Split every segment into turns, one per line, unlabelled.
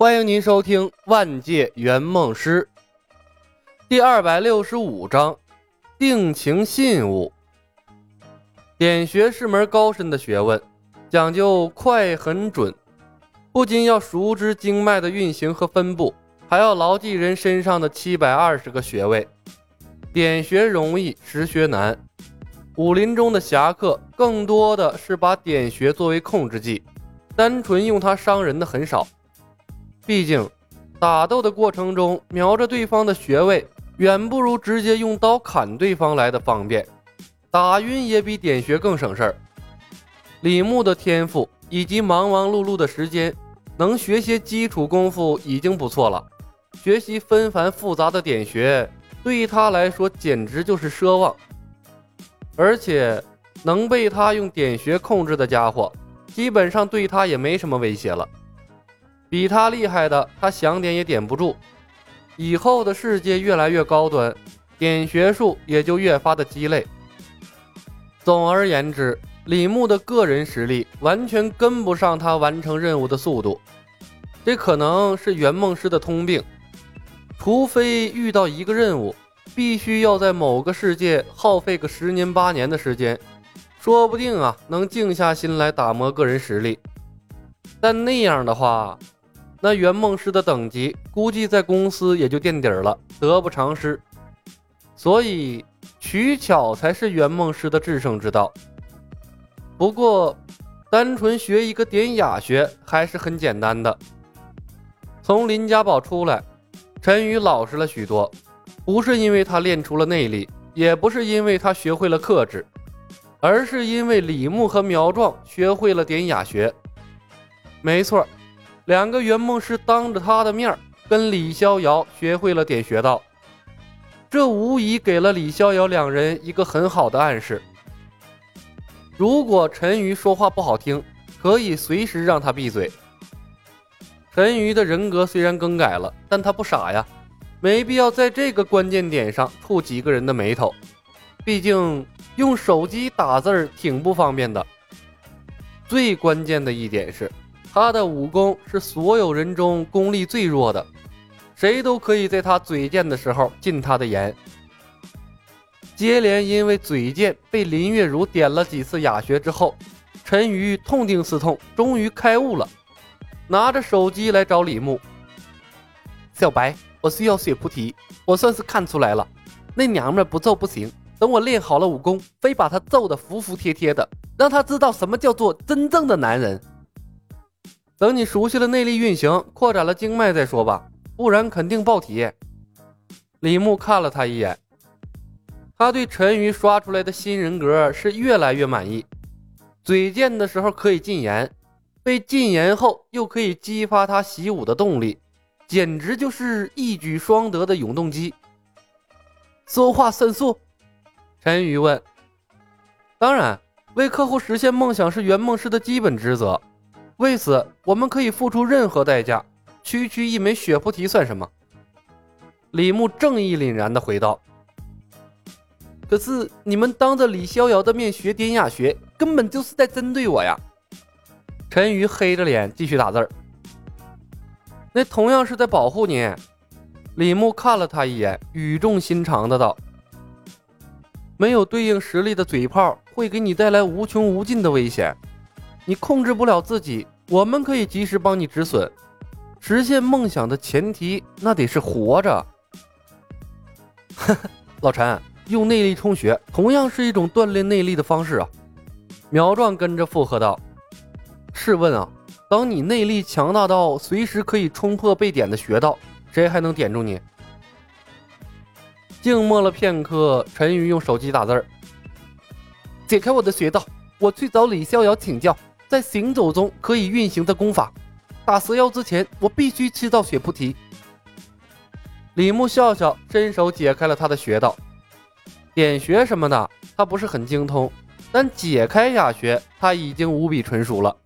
欢迎您收听《万界圆梦师》第二百六十五章：定情信物。点穴是门高深的学问，讲究快、狠、准，不仅要熟知经脉的运行和分布，还要牢记人身上的七百二十个穴位。点穴容易，实穴难。武林中的侠客更多的是把点穴作为控制技，单纯用它伤人的很少。毕竟，打斗的过程中瞄着对方的穴位，远不如直接用刀砍对方来的方便。打晕也比点穴更省事儿。李牧的天赋以及忙忙碌碌的时间，能学些基础功夫已经不错了。学习纷繁复杂的点穴，对他来说简直就是奢望。而且，能被他用点穴控制的家伙，基本上对他也没什么威胁了。比他厉害的，他想点也点不住。以后的世界越来越高端，点穴术也就越发的鸡肋。总而言之，李牧的个人实力完全跟不上他完成任务的速度。这可能是圆梦师的通病，除非遇到一个任务，必须要在某个世界耗费个十年八年的时间，说不定啊，能静下心来打磨个人实力。但那样的话，那圆梦师的等级估计在公司也就垫底了，得不偿失。所以取巧才是圆梦师的制胜之道。不过，单纯学一个典雅学还是很简单的。从林家堡出来，陈宇老实了许多，不是因为他练出了内力，也不是因为他学会了克制，而是因为李牧和苗壮学会了典雅学。没错。两个圆梦师当着他的面跟李逍遥学会了点穴道，这无疑给了李逍遥两人一个很好的暗示。如果陈瑜说话不好听，可以随时让他闭嘴。陈瑜的人格虽然更改了，但他不傻呀，没必要在这个关键点上触几个人的眉头。毕竟用手机打字儿挺不方便的。最关键的一点是。他的武功是所有人中功力最弱的，谁都可以在他嘴贱的时候进他的眼。接连因为嘴贱被林月如点了几次哑穴之后，陈瑜痛定思痛，终于开悟了，拿着手机来找李牧。小白，我需要血菩提，我算是看出来了，那娘们不揍不行，等我练好了武功，非把她揍得服服帖帖的，让她知道什么叫做真正的男人。等你熟悉了内力运行，扩展了经脉再说吧，不然肯定爆体。李牧看了他一眼，他对陈瑜刷出来的新人格是越来越满意。嘴贱的时候可以禁言，被禁言后又可以激发他习武的动力，简直就是一举双得的永动机。说话算数？陈瑜问。当然，为客户实现梦想是圆梦师的基本职责。为此，我们可以付出任何代价。区区一枚血菩提算什么？李牧正义凛然地回道：“可是你们当着李逍遥的面学点哑穴，根本就是在针对我呀！”陈瑜黑着脸继续打字儿。那同样是在保护你。李牧看了他一眼，语重心长的道：“没有对应实力的嘴炮，会给你带来无穷无尽的危险。”你控制不了自己，我们可以及时帮你止损。实现梦想的前提，那得是活着。老陈，用内力充血，同样是一种锻炼内力的方式啊！苗壮跟着附和道：“试问啊，当你内力强大到随时可以冲破被点的穴道，谁还能点住你？”静默了片刻，陈宇用手机打字儿：“解开我的穴道，我去找李逍遥请教。”在行走中可以运行的功法，打蛇妖之前，我必须吃到血菩提。李牧笑笑，伸手解开了他的穴道，点穴什么的他不是很精通，但解开哑穴他已经无比纯熟了。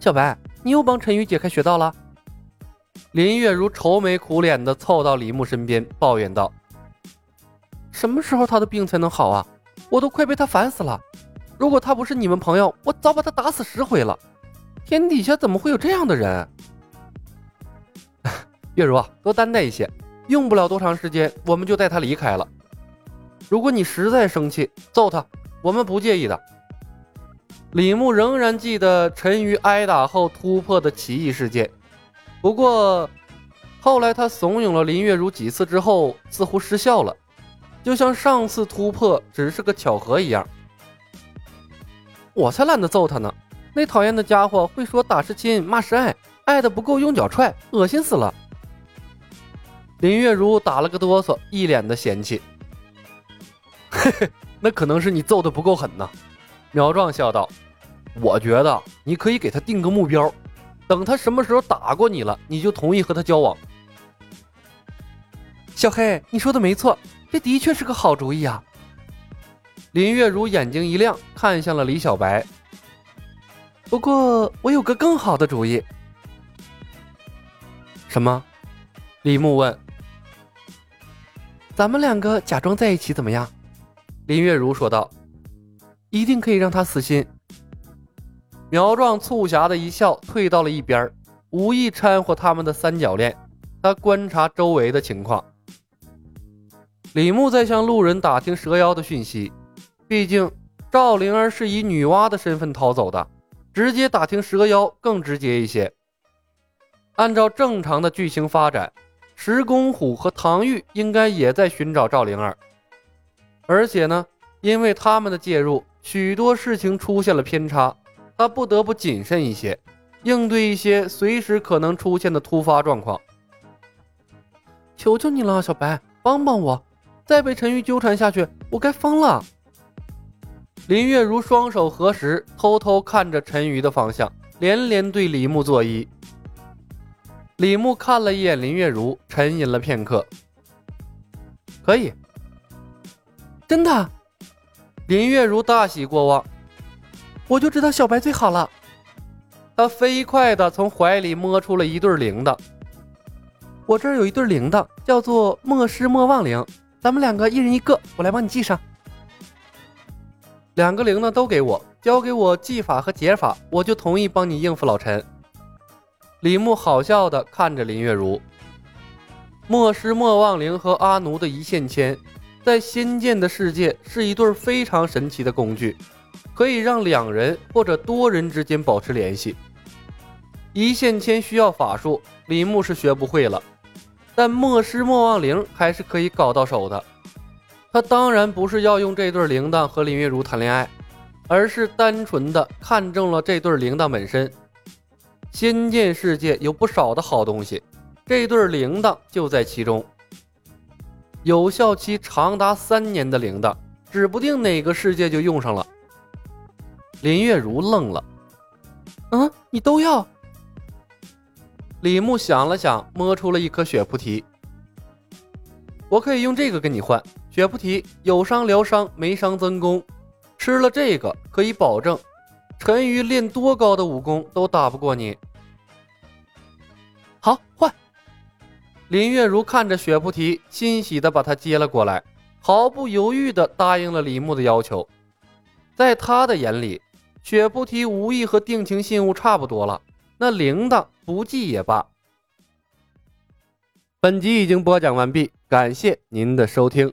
小白，你又帮陈宇解开穴道了？林月如愁眉苦脸的凑到李牧身边，抱怨道：“什么时候他的病才能好啊？我都快被他烦死了。”如果他不是你们朋友，我早把他打死十回了。天底下怎么会有这样的人？月如啊，多担待一些，用不了多长时间，我们就带他离开了。如果你实在生气，揍他，我们不介意的。李牧仍然记得陈鱼挨打后突破的奇异事件，不过后来他怂恿了林月如几次之后，似乎失效了，就像上次突破只是个巧合一样。我才懒得揍他呢，那讨厌的家伙会说打是亲，骂是爱，爱的不够用脚踹，恶心死了。林月如打了个哆嗦，一脸的嫌弃。嘿嘿，那可能是你揍的不够狠呢。苗壮笑道：“我觉得你可以给他定个目标，等他什么时候打过你了，你就同意和他交往。”小黑，你说的没错，这的确是个好主意啊。林月如眼睛一亮，看向了李小白。不过我有个更好的主意。什么？李牧问。咱们两个假装在一起怎么样？林月如说道：“一定可以让他死心。”苗壮促狭的一笑，退到了一边，无意掺和他们的三角恋。他观察周围的情况。李牧在向路人打听蛇妖的讯息，毕竟赵灵儿是以女娲的身份逃走的，直接打听蛇妖更直接一些。按照正常的剧情发展。石公虎和唐玉应该也在寻找赵灵儿，而且呢，因为他们的介入，许多事情出现了偏差，他不得不谨慎一些，应对一些随时可能出现的突发状况。求求你了，小白，帮帮我！再被陈玉纠缠下去，我该疯了。林月如双手合十，偷偷看着陈鱼的方向，连连对李牧作揖。李牧看了一眼林月如，沉吟了片刻。可以，真的。林月如大喜过望，我就知道小白最好了。他飞快地从怀里摸出了一对铃铛。我这儿有一对铃铛，叫做莫失莫忘铃，咱们两个一人一个，我来帮你系上。两个铃呢都给我，教给我技法和解法，我就同意帮你应付老陈。李牧好笑地看着林月如，莫失莫忘灵和阿奴的一线牵，在仙剑的世界是一对非常神奇的工具，可以让两人或者多人之间保持联系。一线牵需要法术，李牧是学不会了，但莫失莫忘灵还是可以搞到手的。他当然不是要用这对铃铛和林月如谈恋爱，而是单纯的看中了这对铃铛本身。仙剑世界有不少的好东西，这对铃铛就在其中。有效期长达三年的铃铛，指不定哪个世界就用上了。林月如愣了：“嗯，你都要？”李牧想了想，摸出了一颗血菩提：“我可以用这个跟你换雪菩提，有伤疗伤，没伤增功。吃了这个，可以保证。”陈鱼练多高的武功都打不过你。好，换。林月如看着雪菩提，欣喜的把他接了过来，毫不犹豫的答应了李牧的要求。在他的眼里，雪菩提无意和定情信物差不多了，那铃铛不济也罢。本集已经播讲完毕，感谢您的收听。